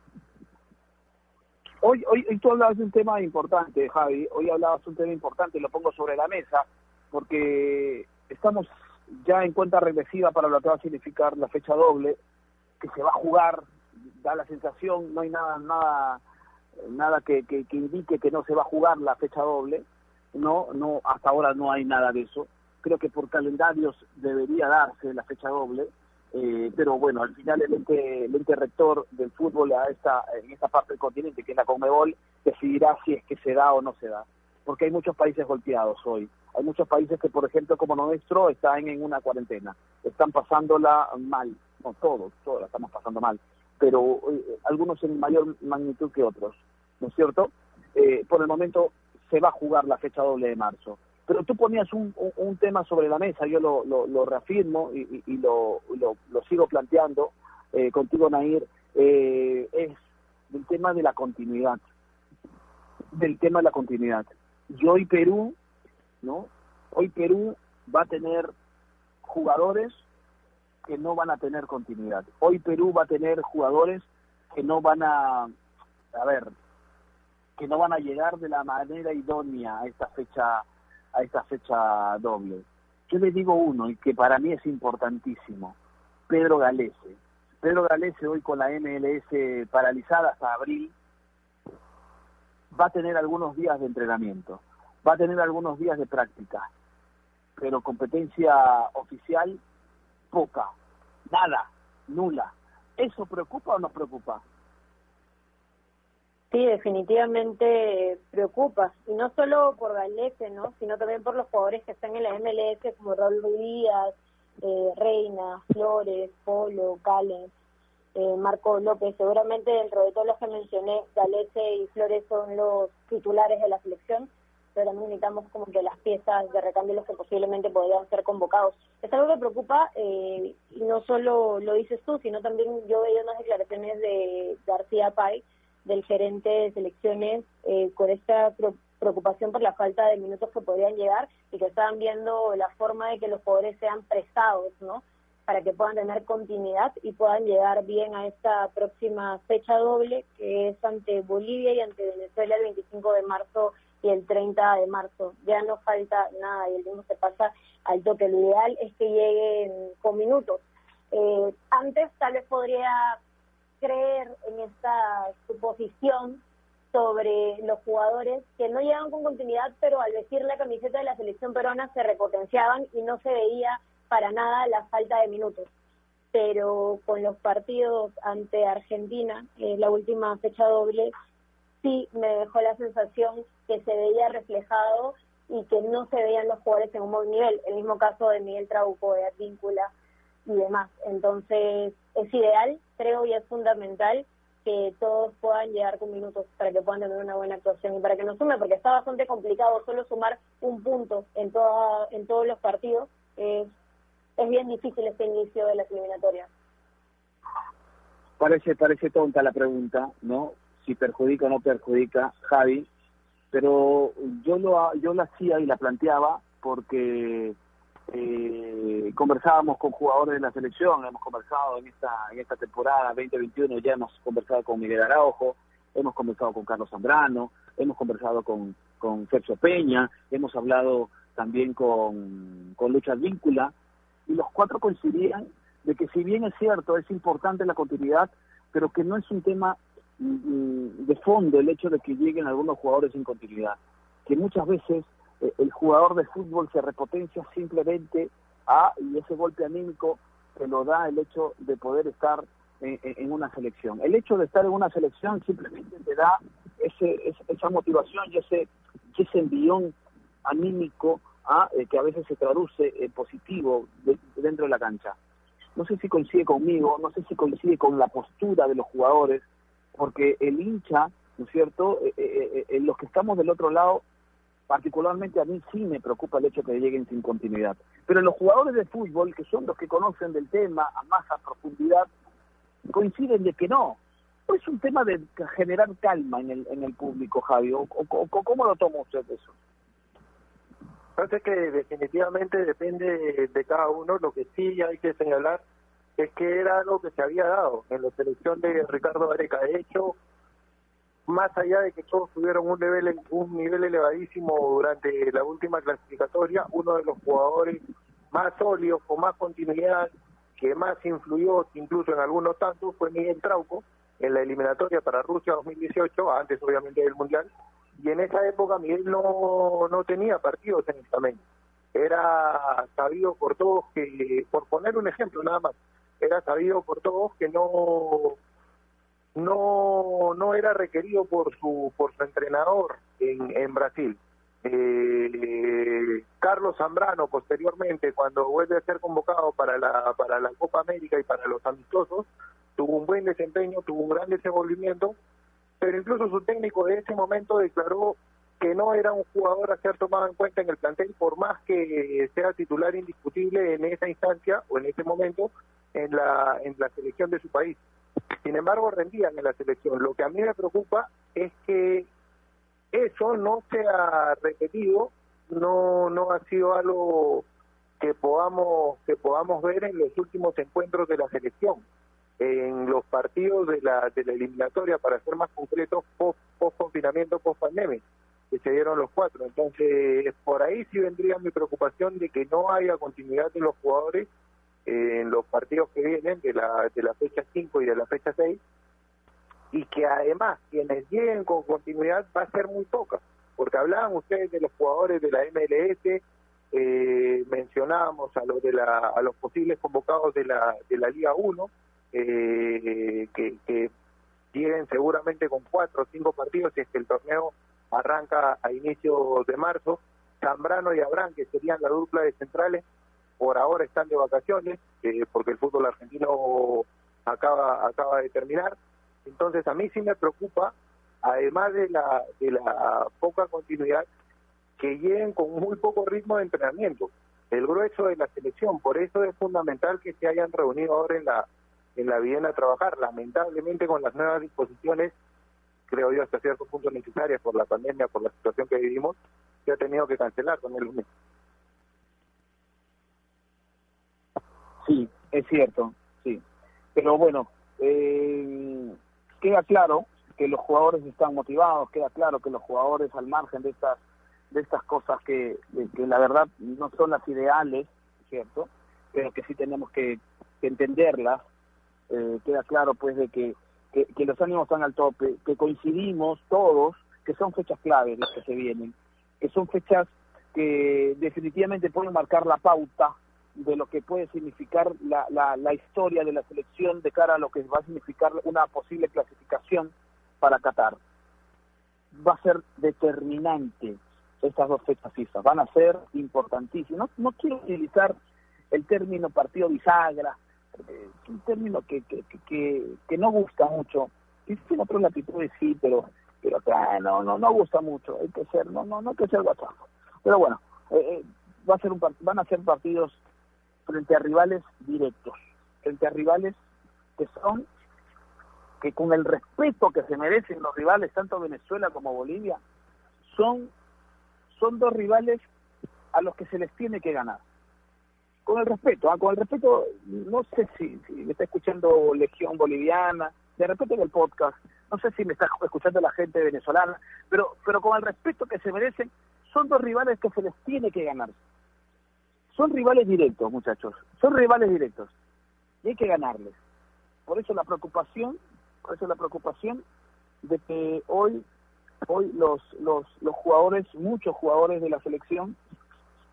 Hoy, hoy, tú hablabas de un tema importante, Javi. Hoy hablabas de un tema importante, lo pongo sobre la mesa, porque estamos ya en cuenta regresiva para lo que va a significar la fecha doble, que se va a jugar, da la sensación, no hay nada, nada, nada que, que, que indique que no se va a jugar la fecha doble. No, no, hasta ahora no hay nada de eso. Creo que por calendarios debería darse la fecha doble eh, pero bueno, al final el ente, el ente rector del fútbol a esta, en esta parte del continente, que es la Conmebol, decidirá si es que se da o no se da. Porque hay muchos países golpeados hoy. Hay muchos países que, por ejemplo, como nuestro, están en una cuarentena. Están pasándola mal. No, todos, todos la estamos pasando mal. Pero eh, algunos en mayor magnitud que otros. ¿No es cierto? Eh, por el momento se va a jugar la fecha doble de marzo. Pero tú ponías un, un, tema sobre la mesa, yo lo, lo, reafirmo y, y, lo, lo, sigo planteando eh, contigo, Nair, eh, es el tema de la continuidad. Del tema de la continuidad. Y hoy Perú, ¿no? Hoy Perú va a tener jugadores que no van a tener continuidad. Hoy Perú va a tener jugadores que no van a, a ver, que no van a llegar de la manera idónea a esta fecha a esta fecha doble. Yo le digo uno, y que para mí es importantísimo, Pedro Galese. Pedro Galese hoy con la MLS paralizada hasta abril, va a tener algunos días de entrenamiento, va a tener algunos días de práctica, pero competencia oficial, poca, nada, nula. ¿Eso preocupa o no preocupa?
Sí, definitivamente preocupa, y no solo por Galese, ¿no? sino también por los jugadores que están en la MLS, como Raúl Díaz, eh, Reina, Flores, Polo, Calen, eh, Marco López. Seguramente dentro de todos los que mencioné, Galese y Flores son los titulares de la selección, pero también necesitamos como que las piezas de recambio los que posiblemente podrían ser convocados. Es algo que preocupa, eh, y no solo lo dices tú, sino también yo veía unas declaraciones de García Pay, del gerente de selecciones eh, con esta preocupación por la falta de minutos que podrían llegar y que estaban viendo la forma de que los jugadores sean prestados, ¿no? Para que puedan tener continuidad y puedan llegar bien a esta próxima fecha doble que es ante Bolivia y ante Venezuela el 25 de marzo y el 30 de marzo. Ya no falta nada y el tiempo se pasa al toque. Lo ideal es que lleguen con minutos. Eh, antes tal vez podría creer en esta suposición sobre los jugadores que no llegan con continuidad, pero al vestir la camiseta de la selección peruana se repotenciaban y no se veía para nada la falta de minutos. pero con los partidos ante Argentina, eh, la última fecha doble, sí me dejó la sensación que se veía reflejado y que no se veían los jugadores en un buen nivel. El mismo caso de Miguel Trauco, de Advíncula y demás. Entonces, es ideal, creo, y es fundamental que todos puedan llegar con minutos para que puedan tener una buena actuación y para que nos sume, porque está bastante complicado solo sumar un punto en, toda, en todos los partidos. es bien difícil este inicio de las eliminatorias.
Parece, parece tonta la pregunta, ¿no? Si perjudica o no perjudica, Javi, pero yo lo, yo la hacía y la planteaba porque eh, conversábamos con jugadores de la selección, hemos conversado en esta en esta temporada 2021, ya hemos conversado con Miguel Araujo, hemos conversado con Carlos Zambrano, hemos conversado con, con Sergio Peña, hemos hablado también con, con Lucha Víncula, y los cuatro coincidían de que si bien es cierto, es importante la continuidad, pero que no es un tema mm, de fondo el hecho de que lleguen algunos jugadores sin continuidad, que muchas veces eh, el jugador de fútbol se repotencia simplemente a, y ese golpe anímico que lo da el hecho de poder estar en, una selección. El hecho de estar en una selección simplemente te da ese, esa motivación y ese, ese envión anímico a, eh, que a veces se traduce en positivo dentro de la cancha. No sé si coincide conmigo, no sé si coincide con la postura de los jugadores, porque el hincha, ¿no es cierto?, eh, eh, los que estamos del otro lado particularmente a mí sí me preocupa el hecho que lleguen sin continuidad. Pero los jugadores de fútbol, que son los que conocen del tema a más a profundidad, coinciden de que no. Es un tema de generar calma en el, en el público, Javi. ¿O, cómo lo toma usted eso?
Parece que definitivamente depende de cada uno. Lo que sí hay que señalar es que era algo que se había dado en la selección de Ricardo Areca. De hecho, más allá de que todos tuvieron un nivel un nivel elevadísimo durante la última clasificatoria, uno de los jugadores más sólidos, con más continuidad, que más influyó incluso en algunos tantos, fue Miguel Trauco en la eliminatoria para Rusia 2018, antes obviamente del Mundial, y en esa época Miguel no, no tenía partidos en examen. Era sabido por todos que, por poner un ejemplo nada más, era sabido por todos que no no no era requerido por su por su entrenador en, en Brasil. Eh, Carlos Zambrano posteriormente cuando vuelve a ser convocado para la para la Copa América y para los amistosos tuvo un buen desempeño, tuvo un gran desenvolvimiento, pero incluso su técnico de ese momento declaró que no era un jugador a ser tomado en cuenta en el plantel por más que sea titular indiscutible en esa instancia o en ese momento en la en la selección de su país. Sin embargo, rendían en la selección. Lo que a mí me preocupa es que eso no se ha repetido, no no ha sido algo que podamos que podamos ver en los últimos encuentros de la selección, en los partidos de la de la eliminatoria, para ser más concretos, post, post confinamiento, post pandemia, que se dieron los cuatro. Entonces, por ahí sí vendría mi preocupación de que no haya continuidad en los jugadores en los partidos que vienen de la, de la fecha 5 y de la fecha 6 y que además quienes lleguen con continuidad va a ser muy poca, porque hablaban ustedes de los jugadores de la MLS, eh, mencionábamos a los de la, a los posibles convocados de la de la Liga 1 eh, que, que lleguen seguramente con cuatro o cinco partidos si es que el torneo arranca a inicios de marzo Zambrano y Abraham que serían la dupla de centrales por ahora están de vacaciones, eh, porque el fútbol argentino acaba, acaba de terminar. Entonces a mí sí me preocupa, además de la, de la poca continuidad, que lleguen con muy poco ritmo de entrenamiento. El grueso de la selección, por eso es fundamental que se hayan reunido ahora en la en la Viena a trabajar. Lamentablemente con las nuevas disposiciones, creo yo hasta cierto punto necesarias por la pandemia, por la situación que vivimos, se ha tenido que cancelar con el lunes.
Sí, es cierto, sí. Pero bueno, eh, queda claro que los jugadores están motivados, queda claro que los jugadores al margen de estas de estas cosas que, que la verdad no son las ideales, ¿cierto? Pero que sí tenemos que, entenderlas. Eh, queda claro pues de que, que, que, los ánimos están al tope, que coincidimos todos que son fechas clave las que se vienen, que son fechas que definitivamente pueden marcar la pauta de lo que puede significar la, la, la historia de la selección de cara a lo que va a significar una posible clasificación para Qatar. Va a ser determinante estas dos fechas FIFA, van a ser importantísimas. No, no quiero utilizar el término partido bisagra, es un término que, que, que, que no gusta mucho. Y en otras latitudes sí, pero pero acá no, no, no gusta mucho. Hay que ser, no, no, no hay que ser WhatsApp. Pero bueno, eh, va a ser un, van a ser partidos frente a rivales directos, frente a rivales que son, que con el respeto que se merecen los rivales, tanto Venezuela como Bolivia, son, son dos rivales a los que se les tiene que ganar. Con el respeto, ¿ah? con el respeto, no sé si, si me está escuchando Legión Boliviana, de repente en el podcast, no sé si me está escuchando la gente venezolana, pero, pero con el respeto que se merecen, son dos rivales que se les tiene que ganar. Son rivales directos, muchachos, son rivales directos. Y hay que ganarles. Por eso la preocupación, por eso la preocupación de que hoy, hoy los, los, los jugadores, muchos jugadores de la selección,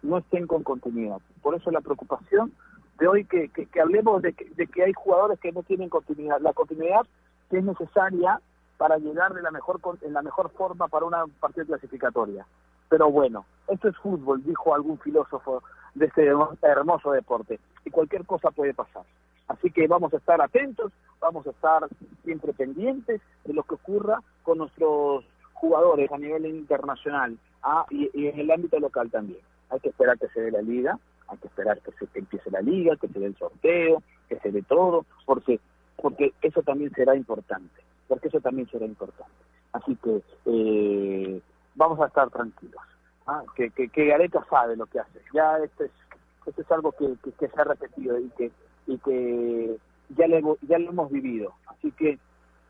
no estén con continuidad. Por eso la preocupación de hoy que, que, hablemos de que, de que hay jugadores que no tienen continuidad. La continuidad que es necesaria para llegar de la mejor en la mejor forma para una partida clasificatoria. Pero bueno, esto es fútbol, dijo algún filósofo de este hermoso deporte, y cualquier cosa puede pasar. Así que vamos a estar atentos, vamos a estar siempre pendientes de lo que ocurra con nuestros jugadores a nivel internacional ah, y, en el ámbito local también. Hay que esperar que se dé la liga, hay que esperar que se empiece la liga, que se dé el sorteo, que se dé todo, porque porque eso también será importante, porque eso también será importante. Así que eh, vamos a estar tranquilos, ¿ah? que, que, que, Gareca sabe lo que hace, ya esto es, esto es algo que, que, se ha repetido y que, y que ya, le, ya lo hemos vivido, así que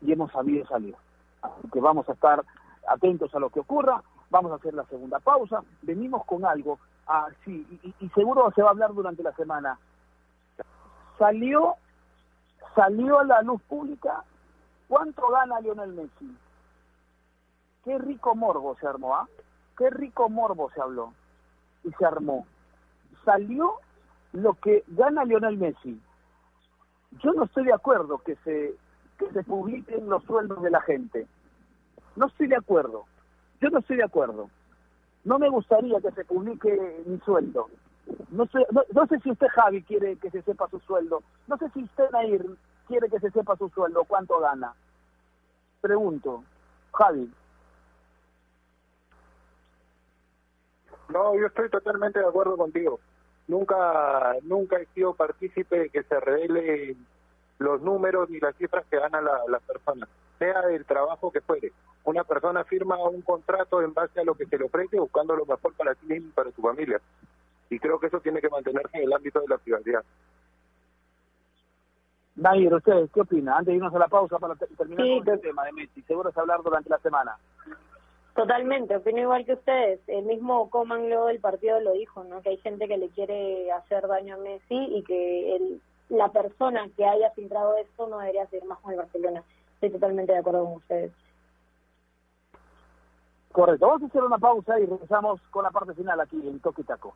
y hemos sabido salir. Así que vamos a estar atentos a lo que ocurra, vamos a hacer la segunda pausa, venimos con algo, ah, sí, y, y seguro se va a hablar durante la semana. Salió salió a la luz pública cuánto gana Lionel Messi. Qué rico morbo se armó, ¿ah? Qué rico morbo se habló y se armó. Salió lo que gana Lionel Messi. Yo no estoy de acuerdo que se que se publiquen los sueldos de la gente. No estoy de acuerdo. Yo no estoy de acuerdo. No me gustaría que se publique mi sueldo. No sé, no, sé si usted, Javi, quiere que se sepa su sueldo. No sé si usted, Nair, quiere que se sepa su sueldo, cuánto gana. Pregunto, Javi.
No, yo estoy totalmente de acuerdo contigo. Nunca, nunca he sido partícipe de que se revele los números ni las cifras que ganan la, las personas, sea el trabajo que fuere. Una persona firma un contrato en base a lo que se le ofrece, buscando lo mejor para sí mismo y para su familia y creo que eso tiene que mantenerse en el ámbito de la privacidad.
Nair, ¿usted qué opina? Antes de irnos a la pausa para terminar con el tema de Messi, seguro es hablar durante la semana.
Totalmente, opino igual que ustedes. El mismo Coman luego del partido lo dijo, ¿no? Que hay gente que le quiere hacer daño a Messi y que el, la persona que haya filtrado esto no debería ser más con el Barcelona. Estoy totalmente de acuerdo con ustedes.
Correcto, vamos a hacer una pausa y regresamos con la parte final aquí en Toque Taco.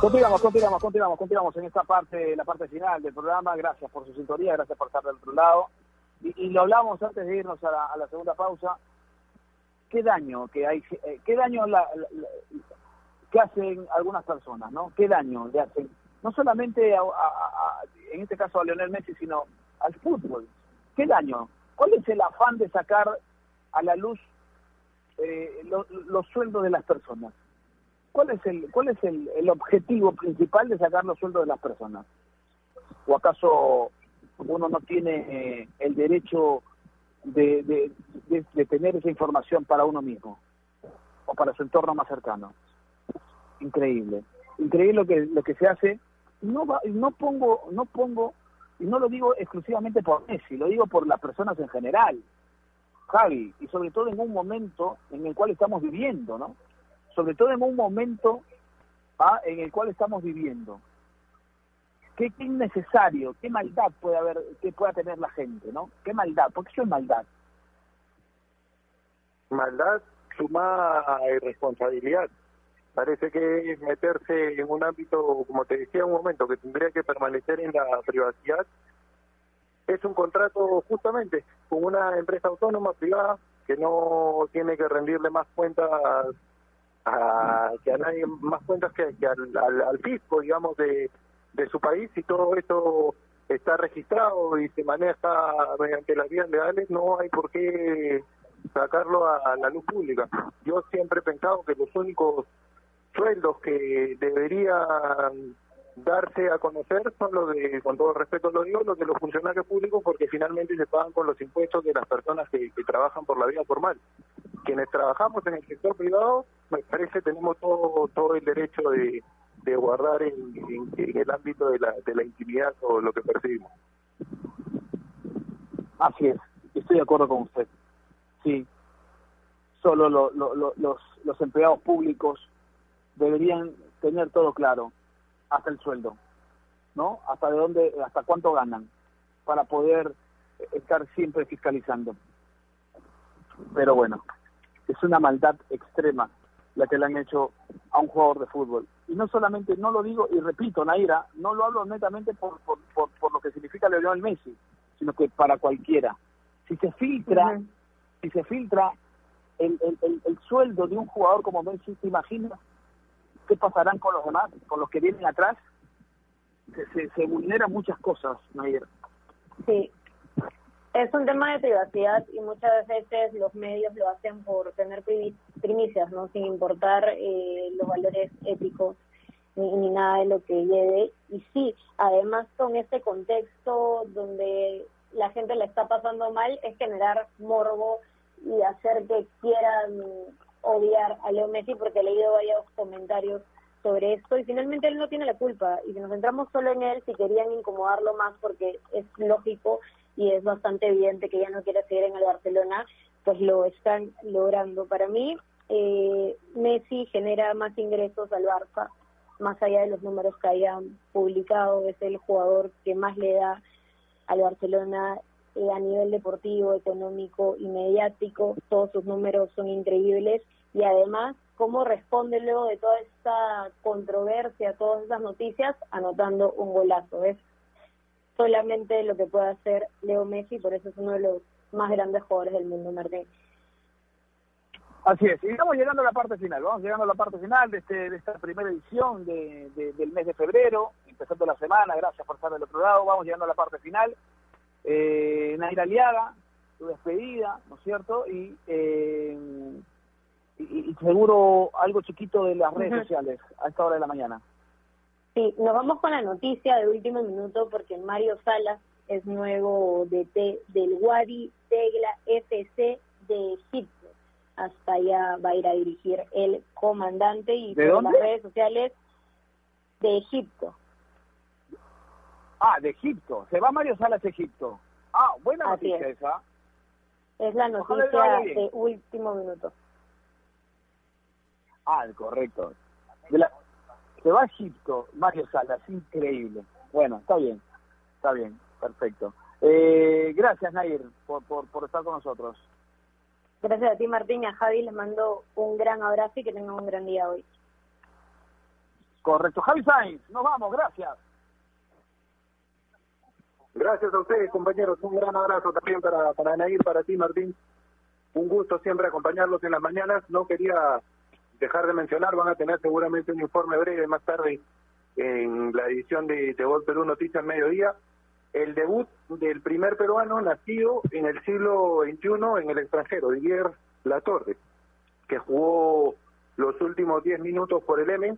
Continuamos, continuamos, continuamos, continuamos en esta parte, la parte final del programa. Gracias por su sintonía, gracias por estar del otro lado. Y, lo hablamos antes de irnos a la, segunda pausa. ¿Qué daño que hay, eh, qué daño la, que hacen algunas personas, ¿no? ¿Qué daño le hacen? No solamente en este caso a Leonel Messi, sino al fútbol. ¿Qué daño? ¿Cuál es el afán de sacar a la luz eh, los sueldos de las personas? ¿Cuál es el cuál es el, el, objetivo principal de sacar los sueldos de las personas? ¿O acaso uno no tiene eh, el derecho de, de, de, tener esa información para uno mismo o para su entorno más cercano? Increíble, increíble lo que lo que se hace. No no pongo no pongo y no lo digo exclusivamente por Messi, lo digo por las personas en general, Javi, y sobre todo en un momento en el cual estamos viviendo, ¿no? Sobre todo en un momento ¿ah? en el cual estamos viviendo. ¿Qué, ¿Qué, innecesario, qué maldad puede haber, que pueda tener la gente, ¿no? ¿Qué maldad? ¿Por qué eso es maldad?
Maldad sumada a irresponsabilidad. Parece que es meterse en un ámbito, como te decía un momento, que tendría que permanecer en la privacidad. Es un contrato justamente con una empresa autónoma privada que no tiene que rendirle más cuentas que a nadie más cuentas que, al, al, fisco, digamos, de, de su país y todo eso está registrado y se maneja mediante las vías legales, no hay por qué sacarlo a, la luz pública. Yo siempre he pensado que los únicos sueldos que deberían darse a conocer son los de, con todo respeto lo digo, los de los funcionarios públicos porque finalmente se pagan con los impuestos de las personas que, trabajan por la vía formal. Quienes trabajamos en el sector privado me parece tenemos todo todo el derecho de, de guardar en, el ámbito de la, de la intimidad o lo que percibimos.
Así es, estoy de acuerdo con usted. Sí, solo lo, los, los empleados públicos deberían tener todo claro, hasta el sueldo, ¿no? Hasta de dónde, hasta cuánto ganan, para poder estar siempre fiscalizando. Pero bueno, es una maldad extrema la que le han hecho a un jugador de fútbol. Y no solamente, no lo digo, y repito, Naira, no lo hablo netamente por, por, por, lo que significa Leonel Messi, sino que para cualquiera. Si se filtra, si se filtra el, el, el, sueldo de un jugador como Messi, ¿te imaginas qué pasarán con los demás, con los que vienen atrás? Se, se, se vulneran muchas cosas, Naira.
Sí, es un tema de privacidad y muchas veces los medios lo hacen por tener primicias, ¿no? Sin importar eh, los valores éticos ni, nada de lo que lleve. Y sí, además con este contexto donde la gente le está pasando mal, es generar morbo y hacer que quieran odiar a Leo Messi porque he leído varios comentarios sobre esto y finalmente él no tiene la culpa y si nos centramos solo en él, si querían incomodarlo más porque es lógico y es bastante evidente que ya no quiere seguir en el Barcelona, pues lo están logrando. Para mí, eh, Messi genera más ingresos al Barça, más allá de los números que hayan publicado, es el jugador que más le da al Barcelona eh, a nivel deportivo, económico y mediático, todos sus números son increíbles y además cómo responde luego de toda esta controversia, todas esas noticias, anotando un golazo. Es solamente lo que puede hacer Leo Messi, por eso es uno de los más grandes jugadores del mundo, Martín.
Así es, y estamos llegando a la parte final, vamos llegando a la parte final de, este, de esta primera edición de, del mes de febrero, empezando la semana, gracias por estar del otro lado, vamos llegando a la parte final. Eh, Naira Aliaga, tu despedida, ¿no es cierto? Y, eh, y, seguro algo chiquito de las redes sociales a esta hora de la mañana.
Sí, nos vamos con la noticia de último minuto porque Mario Salas es nuevo DT del Wadi Tegla FC de Egipto. Hasta allá va a ir a dirigir el comandante y
¿De
las redes sociales de Egipto.
Ah, de Egipto. Se va Mario Salas a Egipto. Ah, buena noticia es. esa.
Es la noticia de último minuto.
Ah, correcto. De la, se va a Egipto, Mario Salas, increíble. Bueno, está bien, está bien, perfecto. Eh, gracias, Nair, por, por, por estar con nosotros.
Gracias a ti, Martín, y a Javi les mando un gran abrazo y que tengan un gran día hoy.
Correcto. Javi Sainz, nos vamos, gracias.
Gracias a ustedes, compañeros. Un gran abrazo también para, para Nair, para ti, Martín. Un gusto siempre acompañarlos en las mañanas. No quería dejar de mencionar, van a tener seguramente un informe breve más tarde en la edición de, Gol Perú Noticias Mediodía. El debut del primer peruano nacido en el siglo XXI en el extranjero, Didier Latorre, que jugó los últimos 10 minutos por el M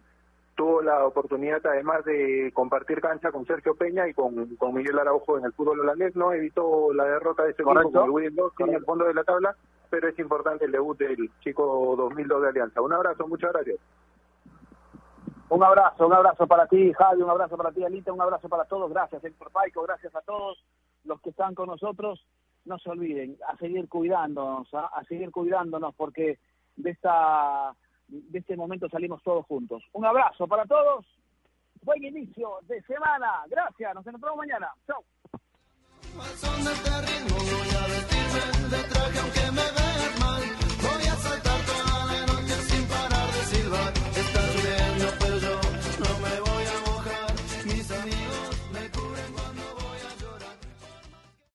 tuvo la oportunidad además de compartir cancha con Sergio Peña y con, con Miguel Araujo en el fútbol holandés, no evitó la derrota de ese equipo con el William en el fondo de la tabla, pero es importante el debut del chico 2002 de Alianza. Un abrazo, muchas gracias.
Un abrazo, un abrazo para ti, Javi, un abrazo para ti, Alita, un abrazo para todos. Gracias, Héctor Paico, gracias a todos los que están con nosotros. No se olviden, a seguir cuidándonos, a seguir cuidándonos, porque de esta de este momento salimos todos juntos. Un abrazo para todos. Buen inicio de semana. Gracias. Nos encontramos mañana. Chao.